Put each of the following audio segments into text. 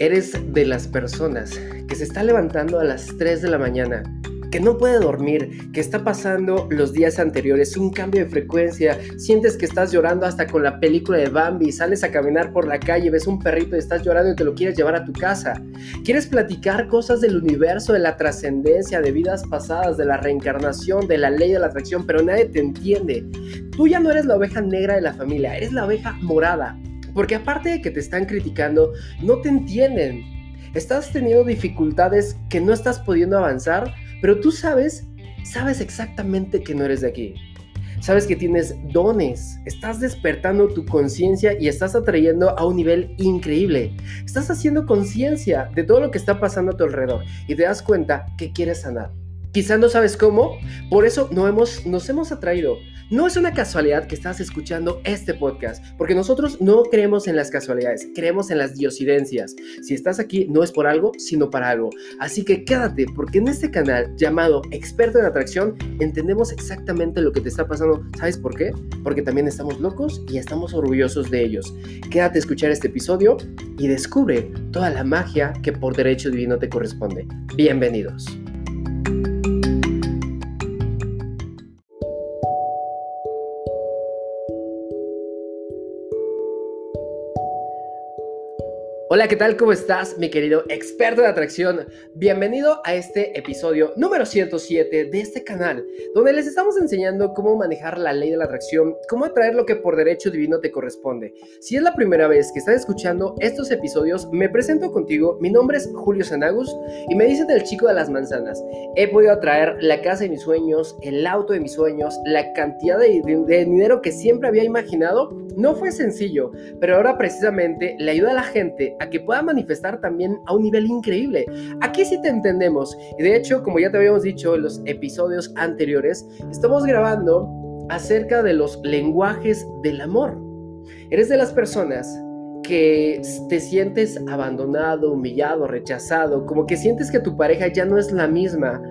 Eres de las personas que se está levantando a las 3 de la mañana, que no puede dormir, que está pasando los días anteriores, un cambio de frecuencia, sientes que estás llorando hasta con la película de Bambi, sales a caminar por la calle, ves un perrito y estás llorando y te lo quieres llevar a tu casa. Quieres platicar cosas del universo, de la trascendencia, de vidas pasadas, de la reencarnación, de la ley de la atracción, pero nadie te entiende. Tú ya no eres la oveja negra de la familia, eres la oveja morada porque aparte de que te están criticando, no te entienden. Estás teniendo dificultades que no estás pudiendo avanzar, pero tú sabes, sabes exactamente que no eres de aquí. Sabes que tienes dones, estás despertando tu conciencia y estás atrayendo a un nivel increíble. Estás haciendo conciencia de todo lo que está pasando a tu alrededor y te das cuenta que quieres sanar. Quizá no sabes cómo, por eso no hemos, nos hemos atraído. No es una casualidad que estás escuchando este podcast, porque nosotros no creemos en las casualidades, creemos en las diosidencias. Si estás aquí, no es por algo, sino para algo. Así que quédate, porque en este canal llamado Experto en Atracción, entendemos exactamente lo que te está pasando. ¿Sabes por qué? Porque también estamos locos y estamos orgullosos de ellos. Quédate a escuchar este episodio y descubre toda la magia que por derecho divino te corresponde. Bienvenidos. Hola, ¿qué tal? ¿Cómo estás, mi querido experto de atracción? Bienvenido a este episodio número 107 de este canal, donde les estamos enseñando cómo manejar la ley de la atracción, cómo atraer lo que por derecho divino te corresponde. Si es la primera vez que estás escuchando estos episodios, me presento contigo. Mi nombre es Julio Sanagus y me dicen el chico de las manzanas. He podido atraer la casa de mis sueños, el auto de mis sueños, la cantidad de, de dinero que siempre había imaginado. No fue sencillo, pero ahora precisamente le ayuda a la gente a que pueda manifestar también a un nivel increíble. Aquí sí te entendemos. Y de hecho, como ya te habíamos dicho en los episodios anteriores, estamos grabando acerca de los lenguajes del amor. Eres de las personas que te sientes abandonado, humillado, rechazado, como que sientes que tu pareja ya no es la misma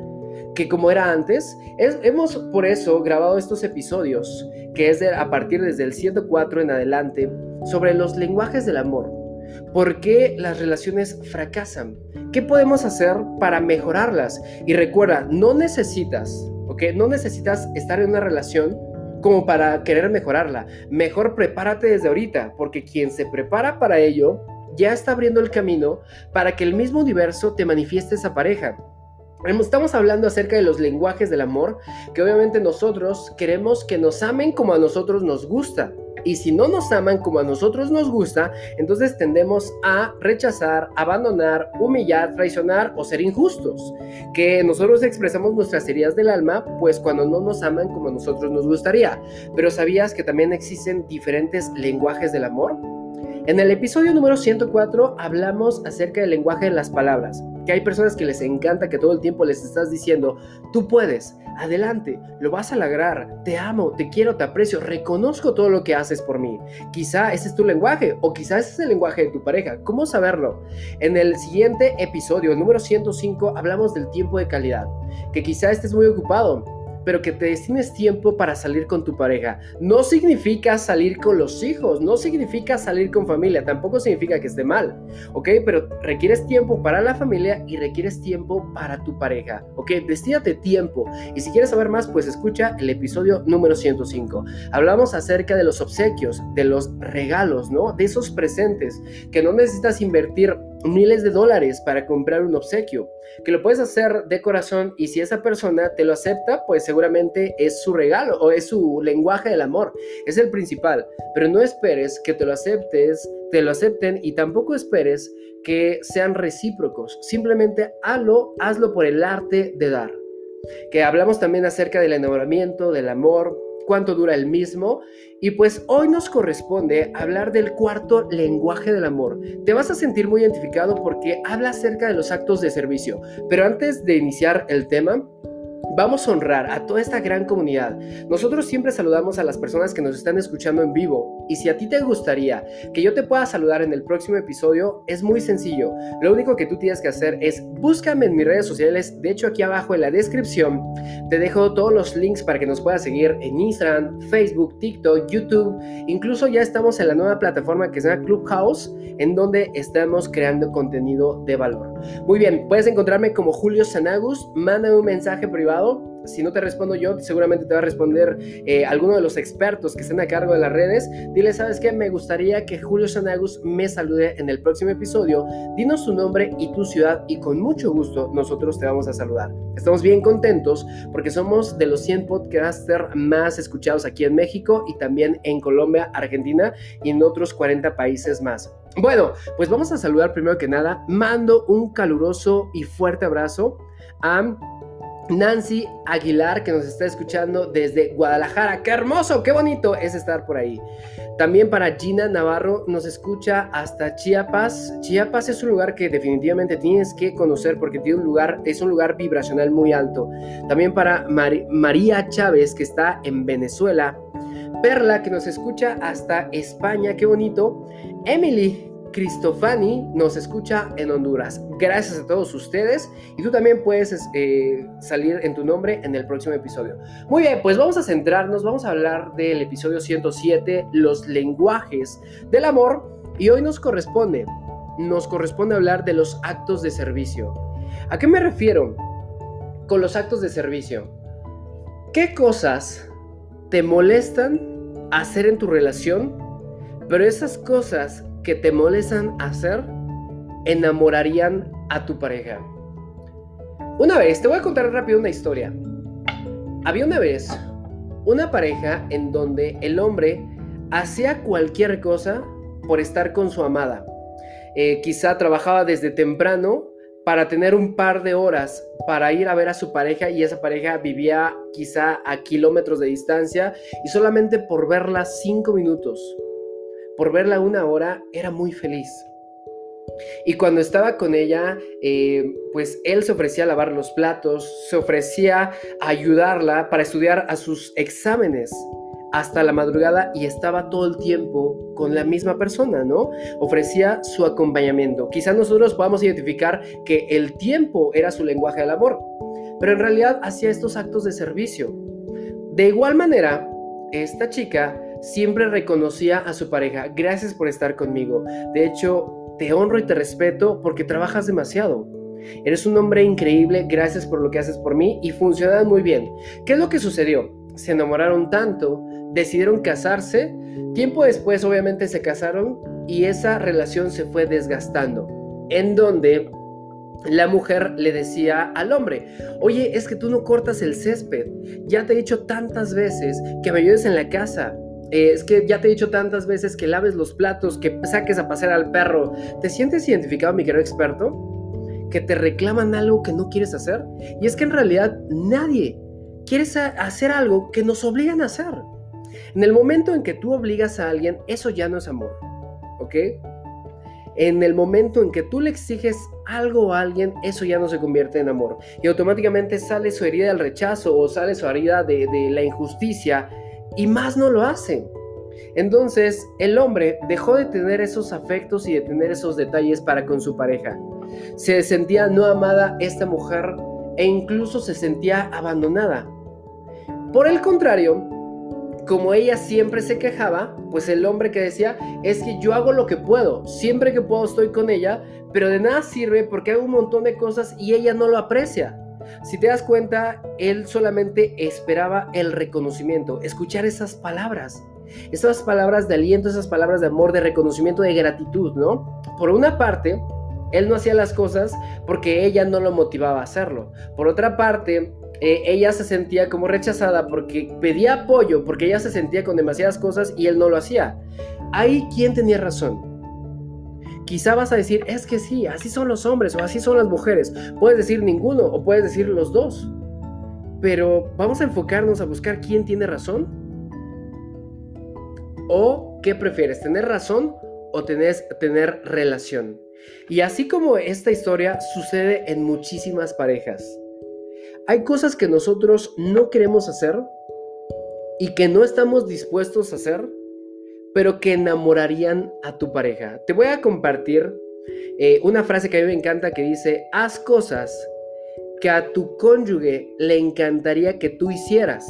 que como era antes. hemos por eso grabado estos episodios, que es a partir desde el 104 en adelante, sobre los lenguajes del amor. ¿Por qué las relaciones fracasan? ¿Qué podemos hacer para mejorarlas? Y recuerda, no necesitas, ¿ok? No necesitas estar en una relación como para querer mejorarla. Mejor prepárate desde ahorita, porque quien se prepara para ello ya está abriendo el camino para que el mismo universo te manifieste esa pareja. Estamos hablando acerca de los lenguajes del amor, que obviamente nosotros queremos que nos amen como a nosotros nos gusta. Y si no nos aman como a nosotros nos gusta, entonces tendemos a rechazar, abandonar, humillar, traicionar o ser injustos. Que nosotros expresamos nuestras heridas del alma, pues cuando no nos aman como a nosotros nos gustaría. Pero ¿sabías que también existen diferentes lenguajes del amor? En el episodio número 104 hablamos acerca del lenguaje de las palabras, que hay personas que les encanta que todo el tiempo les estás diciendo, tú puedes, adelante, lo vas a lograr, te amo, te quiero, te aprecio, reconozco todo lo que haces por mí. Quizá ese es tu lenguaje o quizá ese es el lenguaje de tu pareja. ¿Cómo saberlo? En el siguiente episodio, el número 105, hablamos del tiempo de calidad, que quizá estés muy ocupado pero que te destines tiempo para salir con tu pareja. No significa salir con los hijos, no significa salir con familia, tampoco significa que esté mal, ¿ok? Pero requieres tiempo para la familia y requieres tiempo para tu pareja, ¿ok? Destínate tiempo. Y si quieres saber más, pues escucha el episodio número 105. Hablamos acerca de los obsequios, de los regalos, ¿no? De esos presentes que no necesitas invertir miles de dólares para comprar un obsequio, que lo puedes hacer de corazón y si esa persona te lo acepta, pues seguramente es su regalo o es su lenguaje del amor, es el principal, pero no esperes que te lo aceptes, te lo acepten y tampoco esperes que sean recíprocos, simplemente hazlo, hazlo por el arte de dar. Que hablamos también acerca del enamoramiento, del amor, cuánto dura el mismo. Y pues hoy nos corresponde hablar del cuarto lenguaje del amor. Te vas a sentir muy identificado porque habla acerca de los actos de servicio. Pero antes de iniciar el tema, Vamos a honrar a toda esta gran comunidad. Nosotros siempre saludamos a las personas que nos están escuchando en vivo. Y si a ti te gustaría que yo te pueda saludar en el próximo episodio, es muy sencillo. Lo único que tú tienes que hacer es búscame en mis redes sociales. De hecho, aquí abajo en la descripción te dejo todos los links para que nos puedas seguir en Instagram, Facebook, TikTok, YouTube. Incluso ya estamos en la nueva plataforma que se llama Clubhouse, en donde estamos creando contenido de valor. Muy bien, puedes encontrarme como Julio Sanagus. Mándame un mensaje privado si no te respondo yo, seguramente te va a responder eh, alguno de los expertos que estén a cargo de las redes. Dile, ¿sabes qué? Me gustaría que Julio Sanagus me salude en el próximo episodio. Dinos su nombre y tu ciudad y con mucho gusto nosotros te vamos a saludar. Estamos bien contentos porque somos de los 100 podcasters más escuchados aquí en México y también en Colombia, Argentina y en otros 40 países más. Bueno, pues vamos a saludar primero que nada. Mando un caluroso y fuerte abrazo a Nancy Aguilar, que nos está escuchando desde Guadalajara. ¡Qué hermoso! ¡Qué bonito es estar por ahí! También para Gina Navarro, nos escucha hasta Chiapas. Chiapas es un lugar que definitivamente tienes que conocer porque tiene un lugar, es un lugar vibracional muy alto. También para María Chávez, que está en Venezuela. Perla, que nos escucha hasta España. ¡Qué bonito! Emily, Cristofani nos escucha en Honduras. Gracias a todos ustedes y tú también puedes eh, salir en tu nombre en el próximo episodio. Muy bien, pues vamos a centrarnos, vamos a hablar del episodio 107, los lenguajes del amor y hoy nos corresponde, nos corresponde hablar de los actos de servicio. ¿A qué me refiero con los actos de servicio? ¿Qué cosas te molestan hacer en tu relación? Pero esas cosas que te molestan hacer enamorarían a tu pareja. Una vez, te voy a contar rápido una historia. Había una vez una pareja en donde el hombre hacía cualquier cosa por estar con su amada. Eh, quizá trabajaba desde temprano para tener un par de horas para ir a ver a su pareja y esa pareja vivía quizá a kilómetros de distancia y solamente por verla cinco minutos por verla una hora, era muy feliz. Y cuando estaba con ella, eh, pues él se ofrecía a lavar los platos, se ofrecía a ayudarla para estudiar a sus exámenes hasta la madrugada y estaba todo el tiempo con la misma persona, ¿no? Ofrecía su acompañamiento. Quizá nosotros podamos identificar que el tiempo era su lenguaje del amor, pero en realidad hacía estos actos de servicio. De igual manera, esta chica siempre reconocía a su pareja, gracias por estar conmigo. De hecho, te honro y te respeto porque trabajas demasiado. Eres un hombre increíble, gracias por lo que haces por mí y funcionan muy bien. ¿Qué es lo que sucedió? Se enamoraron tanto, decidieron casarse, tiempo después obviamente se casaron y esa relación se fue desgastando, en donde la mujer le decía al hombre, oye, es que tú no cortas el césped, ya te he dicho tantas veces que me ayudes en la casa, eh, es que ya te he dicho tantas veces que laves los platos, que saques a pasear al perro. ¿Te sientes identificado, mi querido experto? Que te reclaman algo que no quieres hacer. Y es que en realidad nadie quiere hacer algo que nos obligan a hacer. En el momento en que tú obligas a alguien, eso ya no es amor. ¿Ok? En el momento en que tú le exiges algo a alguien, eso ya no se convierte en amor. Y automáticamente sale su herida del rechazo o sale su herida de, de la injusticia y más no lo hacen. Entonces el hombre dejó de tener esos afectos y de tener esos detalles para con su pareja. Se sentía no amada esta mujer e incluso se sentía abandonada. Por el contrario, como ella siempre se quejaba, pues el hombre que decía es que yo hago lo que puedo, siempre que puedo estoy con ella, pero de nada sirve porque hago un montón de cosas y ella no lo aprecia. Si te das cuenta, él solamente esperaba el reconocimiento, escuchar esas palabras, esas palabras de aliento, esas palabras de amor, de reconocimiento, de gratitud, ¿no? Por una parte, él no hacía las cosas porque ella no lo motivaba a hacerlo. Por otra parte, eh, ella se sentía como rechazada porque pedía apoyo, porque ella se sentía con demasiadas cosas y él no lo hacía. Ahí, ¿quién tenía razón? Quizá vas a decir, es que sí, así son los hombres o así son las mujeres. Puedes decir ninguno o puedes decir los dos. Pero vamos a enfocarnos a buscar quién tiene razón. ¿O qué prefieres, tener razón o tener, tener relación? Y así como esta historia sucede en muchísimas parejas. Hay cosas que nosotros no queremos hacer y que no estamos dispuestos a hacer, pero que enamorarían a tu pareja. Te voy a compartir eh, una frase que a mí me encanta que dice, haz cosas que a tu cónyuge le encantaría que tú hicieras.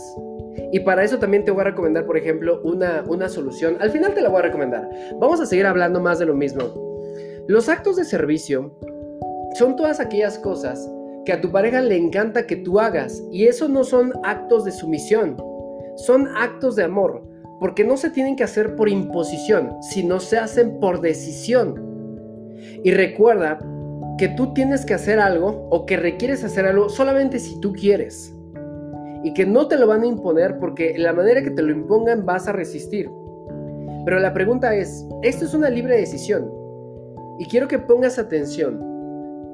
Y para eso también te voy a recomendar, por ejemplo, una, una solución. Al final te la voy a recomendar. Vamos a seguir hablando más de lo mismo. Los actos de servicio son todas aquellas cosas que a tu pareja le encanta que tú hagas. Y eso no son actos de sumisión, son actos de amor. Porque no se tienen que hacer por imposición, sino se hacen por decisión. Y recuerda que tú tienes que hacer algo o que requieres hacer algo solamente si tú quieres y que no te lo van a imponer porque la manera que te lo impongan vas a resistir. Pero la pregunta es, esto es una libre decisión y quiero que pongas atención.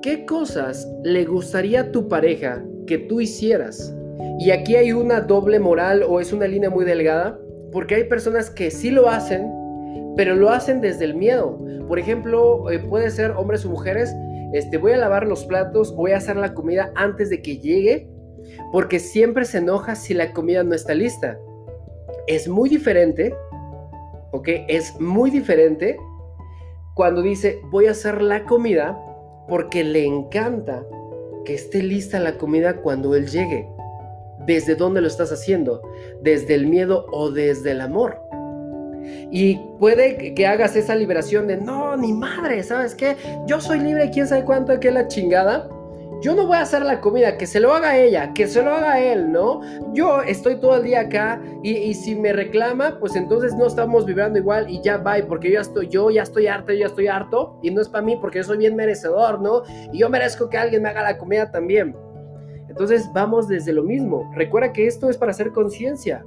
¿Qué cosas le gustaría a tu pareja que tú hicieras? Y aquí hay una doble moral o es una línea muy delgada, porque hay personas que sí lo hacen, pero lo hacen desde el miedo. Por ejemplo, eh, puede ser hombres o mujeres, este, voy a lavar los platos, voy a hacer la comida antes de que llegue porque siempre se enoja si la comida no está lista. Es muy diferente, ¿ok? Es muy diferente cuando dice voy a hacer la comida porque le encanta que esté lista la comida cuando él llegue. ¿Desde dónde lo estás haciendo? ¿Desde el miedo o desde el amor? Y puede que hagas esa liberación de no, ni madre, ¿sabes qué? Yo soy libre, quién sabe cuánto, que la chingada yo no voy a hacer la comida, que se lo haga ella, que se lo haga él, ¿no? Yo estoy todo el día acá y, si me reclama, pues entonces no estamos vibrando igual y ya va, porque yo ya estoy, yo ya estoy harto, yo ya estoy harto y no es para mí porque yo soy bien merecedor, ¿no? Y yo merezco que alguien me haga la comida también. Entonces vamos desde lo mismo. Recuerda que esto es para hacer conciencia.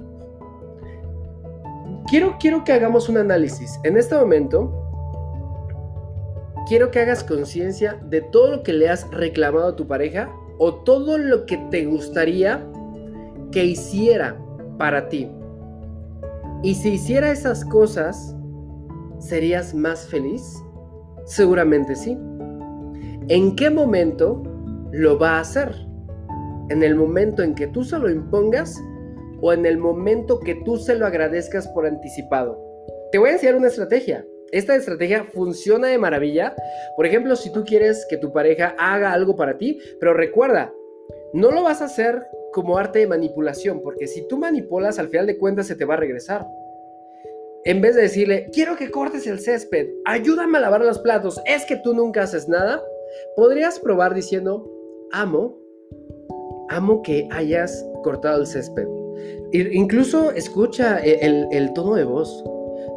Quiero, quiero que hagamos un análisis. En este momento, quiero que hagas conciencia de todo lo que le has reclamado a tu pareja o todo lo que te gustaría que hiciera para ti. Y si hiciera esas cosas, ¿serías más feliz? Seguramente sí. ¿En qué momento lo va a hacer? ¿En el momento en que tú se lo impongas o en el momento que tú se lo agradezcas por anticipado? Te voy a enseñar una estrategia. Esta estrategia funciona de maravilla. Por ejemplo, si tú quieres que tu pareja haga algo para ti, pero recuerda, no lo vas a hacer como arte de manipulación, porque si tú manipulas, al final de cuentas se te va a regresar. En vez de decirle, quiero que cortes el césped, ayúdame a lavar los platos, es que tú nunca haces nada, podrías probar diciendo, amo, amo que hayas cortado el césped. Incluso escucha el, el tono de voz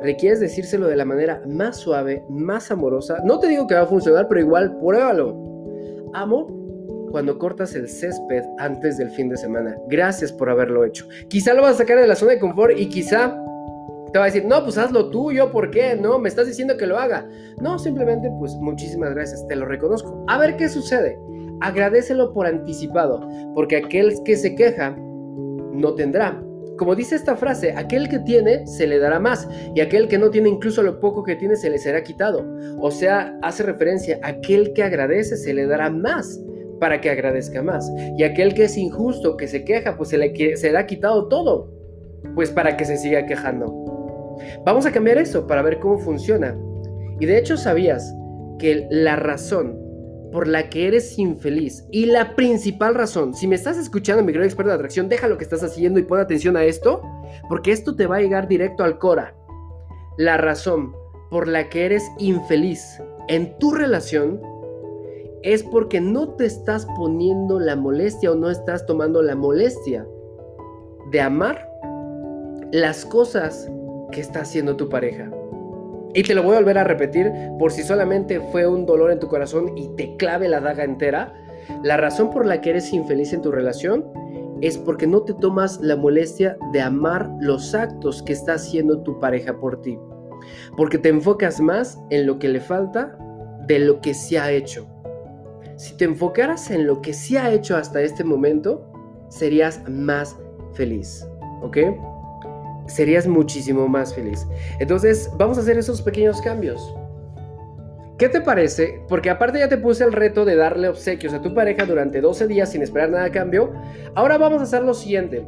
requieres decírselo de la manera más suave, más amorosa. No te digo que va a funcionar, pero igual pruébalo. Amo cuando cortas el césped antes del fin de semana. Gracias por haberlo hecho. Quizá lo vas a sacar de la zona de confort y quizá te va a decir, no, pues hazlo tú, yo, ¿por qué? No, me estás diciendo que lo haga. No, simplemente, pues muchísimas gracias, te lo reconozco. A ver qué sucede. Agradecelo por anticipado, porque aquel que se queja no tendrá. Como dice esta frase, aquel que tiene se le dará más y aquel que no tiene incluso lo poco que tiene se le será quitado. O sea, hace referencia, aquel que agradece se le dará más para que agradezca más. Y aquel que es injusto, que se queja, pues se le será quitado todo, pues para que se siga quejando. Vamos a cambiar eso para ver cómo funciona. Y de hecho sabías que la razón por la que eres infeliz. Y la principal razón, si me estás escuchando, mi gran experto de atracción, deja lo que estás haciendo y pon atención a esto, porque esto te va a llegar directo al cora. La razón por la que eres infeliz en tu relación es porque no te estás poniendo la molestia o no estás tomando la molestia de amar las cosas que está haciendo tu pareja. Y te lo voy a volver a repetir por si solamente fue un dolor en tu corazón y te clave la daga entera. La razón por la que eres infeliz en tu relación es porque no te tomas la molestia de amar los actos que está haciendo tu pareja por ti. Porque te enfocas más en lo que le falta de lo que se ha hecho. Si te enfocaras en lo que se ha hecho hasta este momento, serías más feliz. ¿Ok? Serías muchísimo más feliz. Entonces, vamos a hacer esos pequeños cambios. ¿Qué te parece? Porque aparte ya te puse el reto de darle obsequios a tu pareja durante 12 días sin esperar nada a cambio. Ahora vamos a hacer lo siguiente.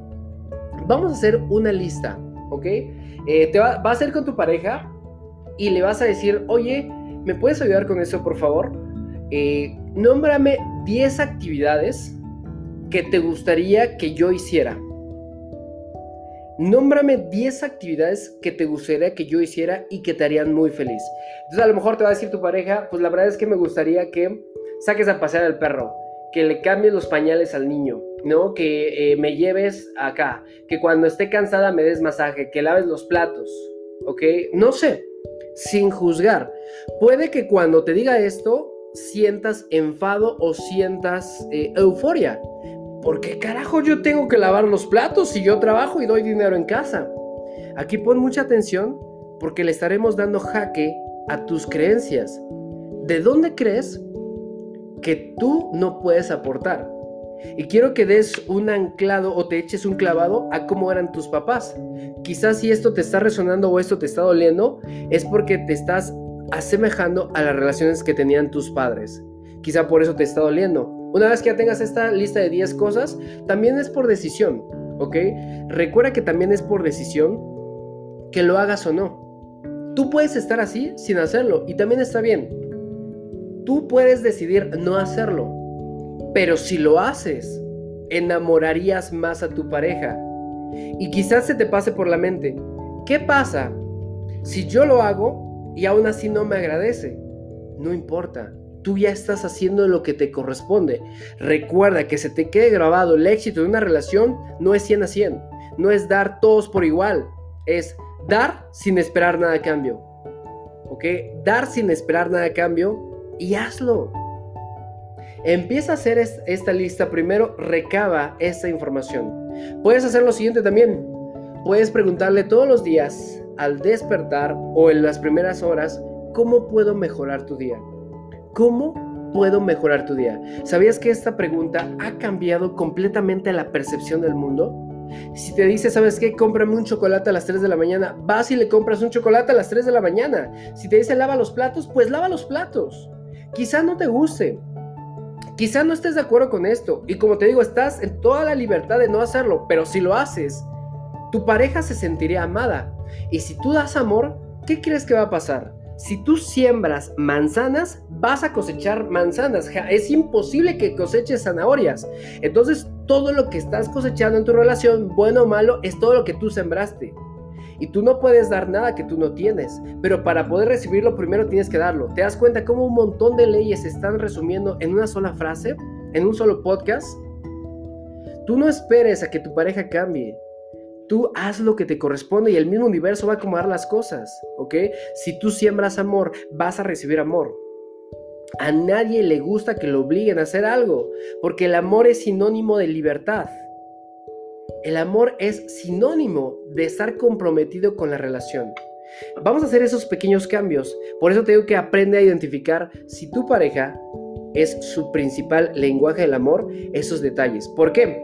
Vamos a hacer una lista, ¿ok? Eh, te va, a hacer con tu pareja y le vas a decir, oye, ¿me puedes ayudar con eso, por favor? Eh, nómbrame 10 actividades que te gustaría que yo hiciera. Nómbrame 10 actividades que te gustaría que yo hiciera y que te harían muy feliz. Entonces a lo mejor te va a decir tu pareja, pues la verdad es que me gustaría que saques a pasear al perro, que le cambies los pañales al niño, ¿no? Que eh, me lleves acá, que cuando esté cansada me des masaje, que laves los platos, ¿ok? No sé, sin juzgar. Puede que cuando te diga esto sientas enfado o sientas eh, euforia. ¿Por qué carajo yo tengo que lavar los platos si yo trabajo y doy dinero en casa? Aquí pon mucha atención porque le estaremos dando jaque a tus creencias. ¿De dónde crees que tú no puedes aportar? Y quiero que des un anclado o te eches un clavado a cómo eran tus papás. Quizás si esto te está resonando o esto te está doliendo, es porque te estás asemejando a las relaciones que tenían tus padres. Quizá por eso te está doliendo. Una vez que ya tengas esta lista de 10 cosas, también es por decisión, ¿ok? Recuerda que también es por decisión que lo hagas o no. Tú puedes estar así sin hacerlo y también está bien. Tú puedes decidir no hacerlo, pero si lo haces, enamorarías más a tu pareja. Y quizás se te pase por la mente, ¿qué pasa si yo lo hago y aún así no me agradece? No importa, tú ya estás haciendo lo que te corresponde. Recuerda que se te quede grabado el éxito de una relación no es 100 a 100, no es dar todos por igual, es dar sin esperar nada a cambio. ¿Ok? Dar sin esperar nada a cambio y hazlo. Empieza a hacer esta lista primero, recaba esta información. Puedes hacer lo siguiente también. Puedes preguntarle todos los días al despertar o en las primeras horas, ¿cómo puedo mejorar tu día? ¿Cómo puedo mejorar tu día? ¿Sabías que esta pregunta ha cambiado completamente la percepción del mundo? Si te dice, ¿sabes qué? Cómprame un chocolate a las 3 de la mañana, vas y le compras un chocolate a las 3 de la mañana. Si te dice, lava los platos, pues lava los platos. Quizá no te guste, quizá no estés de acuerdo con esto. Y como te digo, estás en toda la libertad de no hacerlo, pero si lo haces, tu pareja se sentiría amada. Y si tú das amor, ¿qué crees que va a pasar? Si tú siembras manzanas, vas a cosechar manzanas. Es imposible que coseches zanahorias. Entonces, todo lo que estás cosechando en tu relación, bueno o malo, es todo lo que tú sembraste. Y tú no puedes dar nada que tú no tienes. Pero para poder recibirlo, primero tienes que darlo. ¿Te das cuenta cómo un montón de leyes se están resumiendo en una sola frase? ¿En un solo podcast? Tú no esperes a que tu pareja cambie. Tú haz lo que te corresponde y el mismo universo va a acomodar las cosas, ¿ok? Si tú siembras amor, vas a recibir amor. A nadie le gusta que lo obliguen a hacer algo, porque el amor es sinónimo de libertad. El amor es sinónimo de estar comprometido con la relación. Vamos a hacer esos pequeños cambios. Por eso te digo que aprende a identificar si tu pareja es su principal lenguaje del amor, esos detalles. ¿Por qué?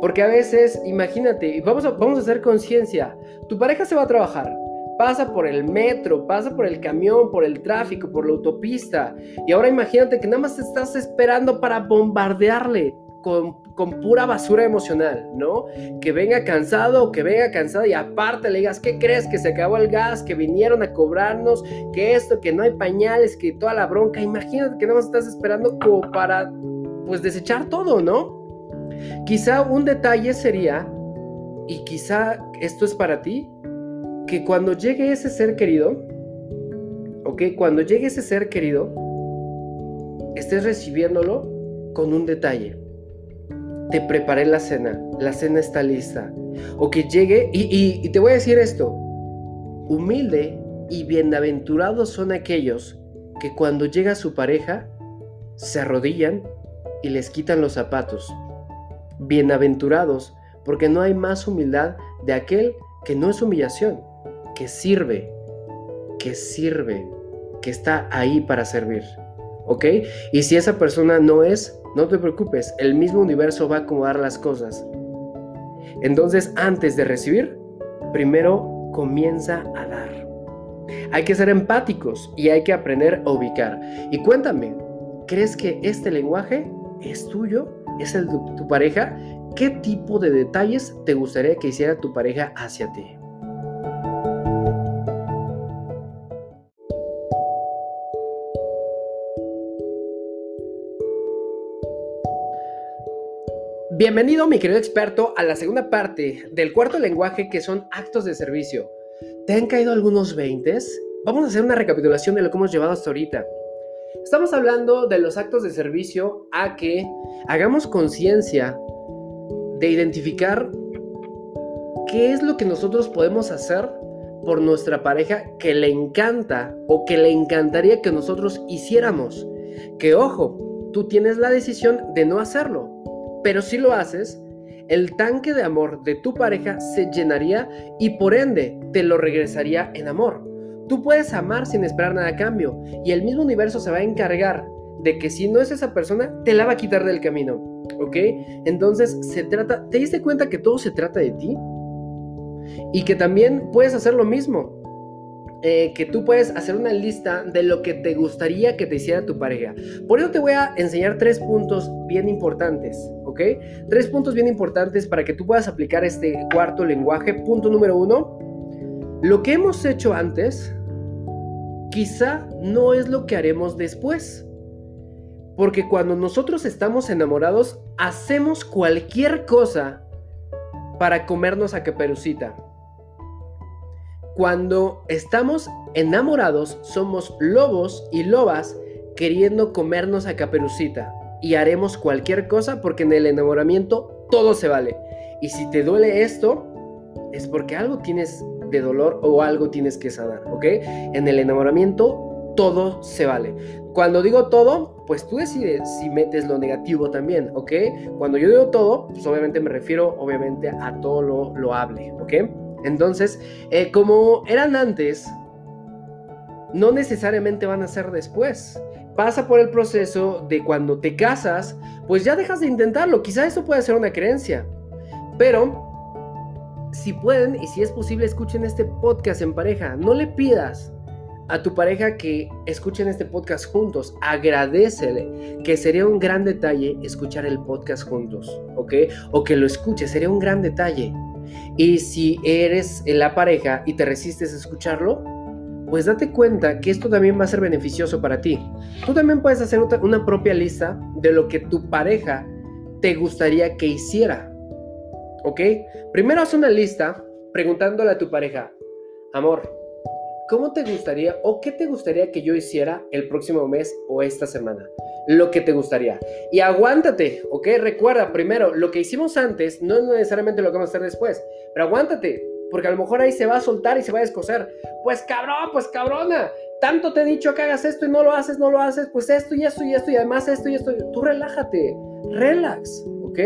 Porque a veces, imagínate, vamos vamos a hacer conciencia, tu pareja se va a trabajar, pasa por el metro, pasa por el camión, por el tráfico, por la autopista, y ahora imagínate que nada más te estás esperando para bombardearle con, pura basura emocional, ¿no? Que venga cansado que venga cansada y aparte le digas, ¿qué crees? Que se acabó el gas, que vinieron a cobrarnos, que esto, que no hay pañales, que toda la bronca. Imagínate que nada más estás esperando como para, pues, desechar todo, ¿no? Quizá un detalle sería, y quizá esto es para ti, que cuando llegue ese ser querido, ok, cuando llegue ese ser querido, estés recibiéndolo con un detalle. Te preparé la cena, la cena está lista. O que llegue, y, y te voy a decir esto, humilde y bienaventurados son aquellos que cuando llega su pareja, se arrodillan y les quitan los zapatos Bienaventurados, porque no hay más humildad de aquel que no es humillación, que sirve, que sirve, que está ahí para servir. ¿Ok? Y si esa persona no es, no te preocupes, el mismo universo va a acomodar las cosas. Entonces, antes de recibir, primero comienza a dar. Hay que ser empáticos y hay que aprender a ubicar. Y cuéntame, ¿crees que este lenguaje es tuyo? ¿Es el de tu pareja? ¿Qué tipo de detalles te gustaría que hiciera tu pareja hacia ti? Bienvenido, mi querido experto, a la segunda parte del cuarto lenguaje que son actos de servicio. ¿Te han caído algunos veintes? Vamos a hacer una recapitulación de lo que hemos llevado hasta ahorita. Estamos hablando de los actos de servicio a que hagamos conciencia de identificar qué es lo que nosotros podemos hacer por nuestra pareja que le encanta o que le encantaría que nosotros hiciéramos. Que ojo, tú tienes la decisión de no hacerlo pero si lo haces, el tanque de amor de tu pareja se llenaría y por ende te lo regresaría en amor. Tú puedes amar sin esperar nada a cambio y el mismo universo se va a encargar de que si no es esa persona, te la va a quitar del camino. ¿Ok? Entonces se trata, ¿te diste cuenta que todo se trata de ti? Y que también puedes hacer lo mismo. Eh, que tú puedes hacer una lista de lo que te gustaría que te hiciera tu pareja. Por eso te voy a enseñar tres puntos bien importantes, ¿ok? Tres puntos bien importantes para que tú puedas aplicar este cuarto lenguaje. Punto número uno, lo que hemos hecho antes quizá no es lo que haremos después. Porque cuando nosotros estamos enamorados, hacemos cualquier cosa para comernos a Caperucita. Cuando estamos enamorados, somos lobos y lobas queriendo comernos a caperucita. Y haremos cualquier cosa porque en el enamoramiento todo se vale. Y si te duele esto, es porque algo tienes de dolor o algo tienes que sanar, ¿ok? En el enamoramiento todo se vale. Cuando digo todo, pues tú decides si metes lo negativo también, ¿ok? Cuando yo digo todo, pues obviamente me refiero obviamente a todo lo, lo hable, ¿ok? Entonces, eh, como eran antes, no necesariamente van a ser después. Pasa por el proceso de cuando te casas, pues ya dejas de intentarlo. Quizá eso puede ser una creencia. Pero, si pueden y si es posible, escuchen este podcast en pareja. No le pidas a tu pareja que escuchen este podcast juntos. Agradecele, que sería un gran detalle escuchar el podcast juntos, ¿ok? O que lo escuche, sería un gran detalle. Y si eres la pareja y te resistes a escucharlo, pues date cuenta que esto también va a ser beneficioso para ti. Tú también puedes hacer una propia lista de lo que tu pareja te gustaría que hiciera. ¿Ok? Primero haz una lista preguntándole a tu pareja, amor, ¿cómo te gustaría o qué te gustaría que yo hiciera el próximo mes o esta semana? lo que te gustaría. Y aguántate, ¿ok? Recuerda, primero, lo que hicimos antes no es necesariamente lo que vamos a hacer después, pero aguántate, porque a lo mejor ahí se va a soltar y se va a descoser. Pues cabrón, pues cabrona, tanto te he dicho que hagas esto y no lo haces, no lo haces, pues esto y esto y esto y además esto y esto. Tú relájate, relax, ¿ok?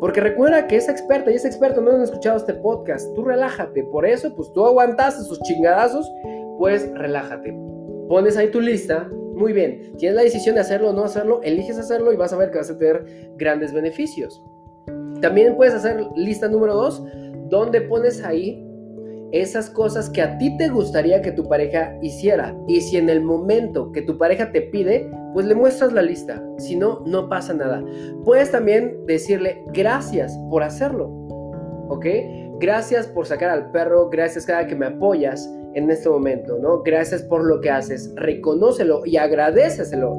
Porque recuerda que esa experta y ese experto no han escuchado este podcast. Tú relájate. Por eso, pues tú aguantas esos chingadazos, pues relájate. Pones ahí tu lista muy bien, tienes la decisión de hacerlo o no hacerlo, eliges hacerlo y vas a ver que vas a tener grandes beneficios. También puedes hacer lista número 2, donde pones ahí esas cosas que a ti te gustaría que tu pareja hiciera. Y si en el momento que tu pareja te pide, pues le muestras la lista. Si no, no pasa nada. Puedes también decirle gracias por hacerlo. ¿Ok? Gracias por sacar al perro, gracias cada que me apoyas en este momento, ¿no? Gracias por lo que haces, reconócelo y agradeceselo,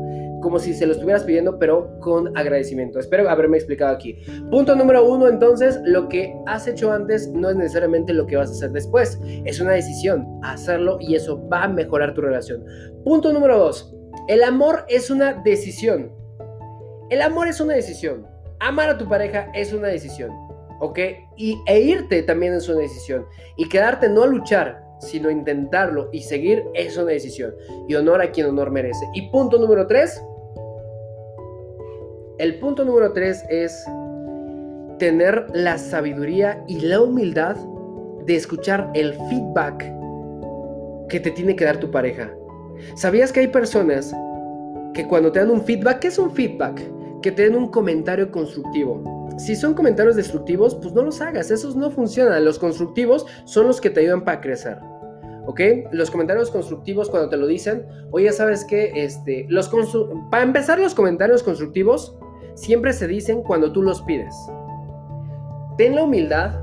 como si se lo estuvieras pidiendo, pero con agradecimiento. Espero haberme explicado aquí. Punto número uno, entonces, lo que has hecho antes no es necesariamente lo que vas a hacer después, es una decisión, hacerlo y eso va a mejorar tu relación. Punto número dos, el amor es una decisión. El amor es una decisión. Amar a tu pareja es una decisión. ¿ok? Y, e irte también es una decisión. Y quedarte no a luchar, sino intentarlo y seguir es una decisión. Y honor a quien honor merece. Y punto número tres. El punto número tres es tener la sabiduría y la humildad de escuchar el feedback que te tiene que dar tu pareja. ¿Sabías que hay personas que cuando te dan un feedback, ¿qué es un feedback? Que te den un comentario constructivo si son comentarios destructivos, pues no los hagas, esos no funcionan. Los constructivos son los que te ayudan para crecer. ¿ok? Los comentarios constructivos cuando te lo dicen, oye, ¿sabes qué? Este, los para empezar, los comentarios constructivos siempre se dicen cuando tú los pides. Ten la humildad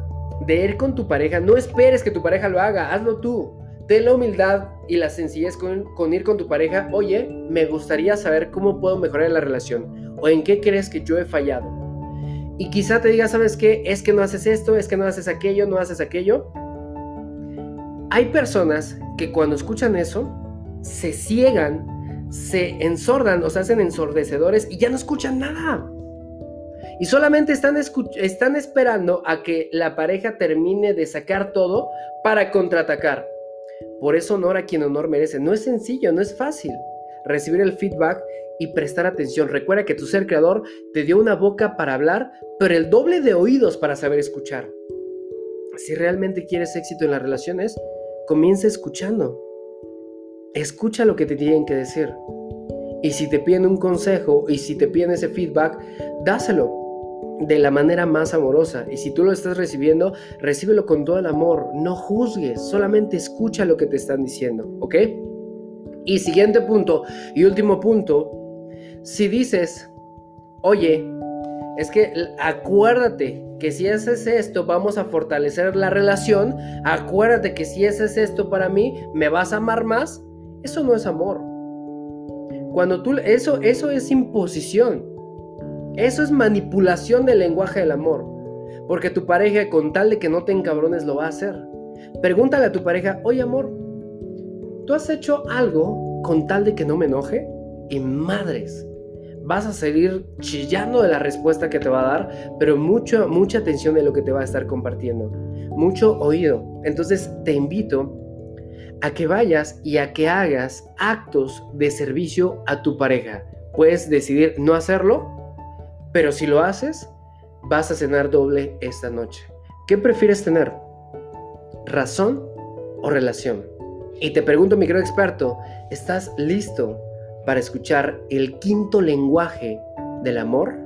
de ir con tu pareja, no esperes que tu pareja lo haga, hazlo tú. Ten la humildad y la sencillez con, ir con tu pareja, oye, me gustaría saber cómo puedo mejorar la relación o en qué crees que yo he fallado. Y quizá te diga, ¿sabes qué? Es que no haces esto, es que no haces aquello, no haces aquello hay personas que cuando escuchan eso, se ciegan, se ensordan o se hacen ensordecedores y ya no escuchan nada. Y solamente están, están esperando a que la pareja termine de sacar todo para contraatacar. Por eso honor a quien honor merece. No es sencillo, no es fácil recibir el feedback y prestar atención. Recuerda que tu ser creador te dio una boca para hablar, pero el doble de oídos para saber escuchar. Si realmente quieres éxito en las relaciones, comienza escuchando. Escucha lo que te tienen que decir. Y si te piden un consejo y si te piden ese feedback, dáselo de la manera más amorosa. Y si tú lo estás recibiendo, recíbelo con todo el amor. No juzgues, solamente escucha lo que te están diciendo, ¿ok? Y siguiente punto y último punto, si dices, oye, es que acuérdate que si haces esto vamos a fortalecer la relación, acuérdate que si haces esto para mí me vas a amar más, eso no es amor. Cuando tú eso eso es imposición. Eso es manipulación del lenguaje del amor. Porque tu pareja con tal de que no te encabrones lo va a hacer. Pregúntale a tu pareja, "Oye, amor, ¿tú has hecho algo con tal de que no me enoje?" Y madres, vas a seguir chillando de la respuesta que te va a dar, pero mucho, mucha atención de lo que te va a estar compartiendo, mucho oído. Entonces te invito a que vayas y a que hagas actos de servicio a tu pareja. Puedes decidir no hacerlo, pero si lo haces, vas a cenar doble esta noche. ¿Qué prefieres tener? ¿Razón o relación? Y te pregunto, mi querido experto, ¿estás listo para escuchar el quinto lenguaje del amor,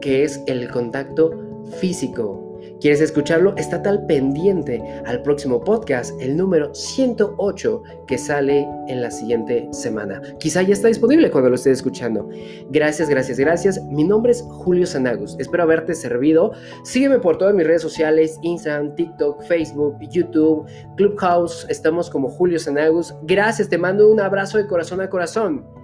que es el contacto físico. ¿Quieres escucharlo? Está tal pendiente al próximo podcast, el número 108, que sale en la siguiente semana. Quizá ya está disponible cuando lo estés escuchando. Gracias, gracias, gracias. Mi nombre es Julio Sanagus. Espero haberte servido. Sígueme por todas mis redes sociales, Instagram, TikTok, Facebook, YouTube, Clubhouse. Estamos como Julio Sanagus. Gracias, te mando un abrazo de corazón a corazón.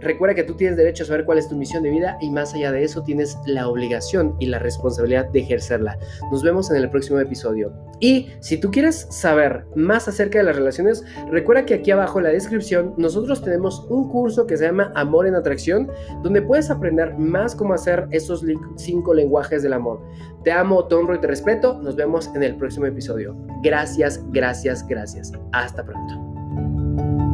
Recuerda que tú tienes derecho a saber cuál es tu misión de vida y más allá de eso tienes la obligación y la responsabilidad de ejercerla. Nos vemos en el próximo episodio. Y si tú quieres saber más acerca de las relaciones, recuerda que aquí abajo en la descripción nosotros tenemos un curso que se llama Amor en Atracción, donde puedes aprender más cómo hacer esos cinco lenguajes del amor. Te amo, te honro y te respeto. Nos vemos en el próximo episodio. Gracias, gracias, gracias. Hasta pronto.